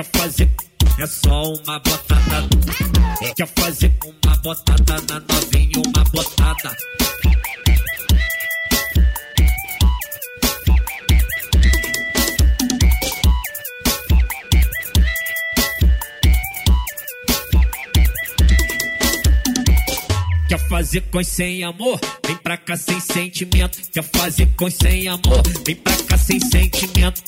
Quer fazer é só uma botada. Quer fazer uma botada na novinha, uma botada. Quer fazer com sem amor? Vem pra cá sem sentimento. Quer fazer com sem amor? Vem pra cá sem sentimento.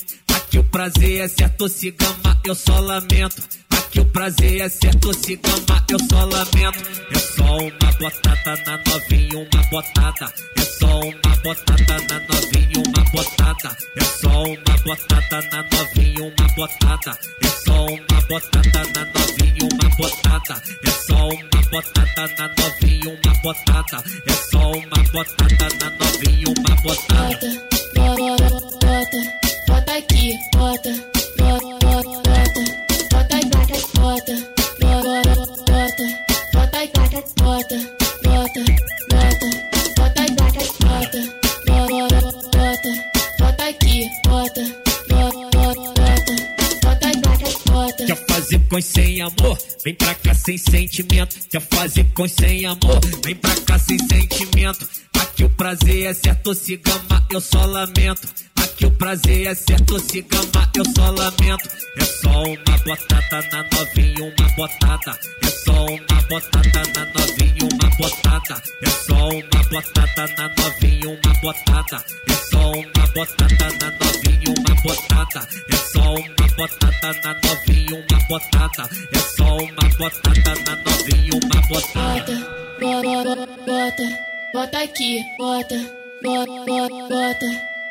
Aqui o prazer é certo, se gama, eu só lamento. Aqui o prazer é certo, se gama, eu só lamento. É só uma botada na novinha, uma botada. É só uma botada na novinha, uma botada. É só uma botada na novinha, uma botada. É só uma botada na novinha, uma botada. É só uma botada na novinha, uma botada. É só uma botada na novinha, uma botada. Bota, bota, bota, bota aqui, bota, bota, bota, bota bota, bota, bota, bota, bota bota, bota, bota, bota, bota bota, bota, bota, bota, bota aqui, bota, bota, bota, bota bota, bota. Quer fazer com sem amor? Vem pra cá sem sentimento. Quer fazer com sem amor? Vem pra cá sem sentimento. Aqui o prazer é certo, se gama, eu só lamento. Aqui o prazer é certo, se gama, eu só lamento. É só uma botada na novinha, uma botada. É só uma botada na novinha, uma botada. É só uma botada na novinha, uma botada. É só uma botada na novinha, uma botada. É só uma botada na novinha, uma botada. É só uma botada na novinha, uma botada. Bota, bota, bota, bota aqui, bota, bota, bota,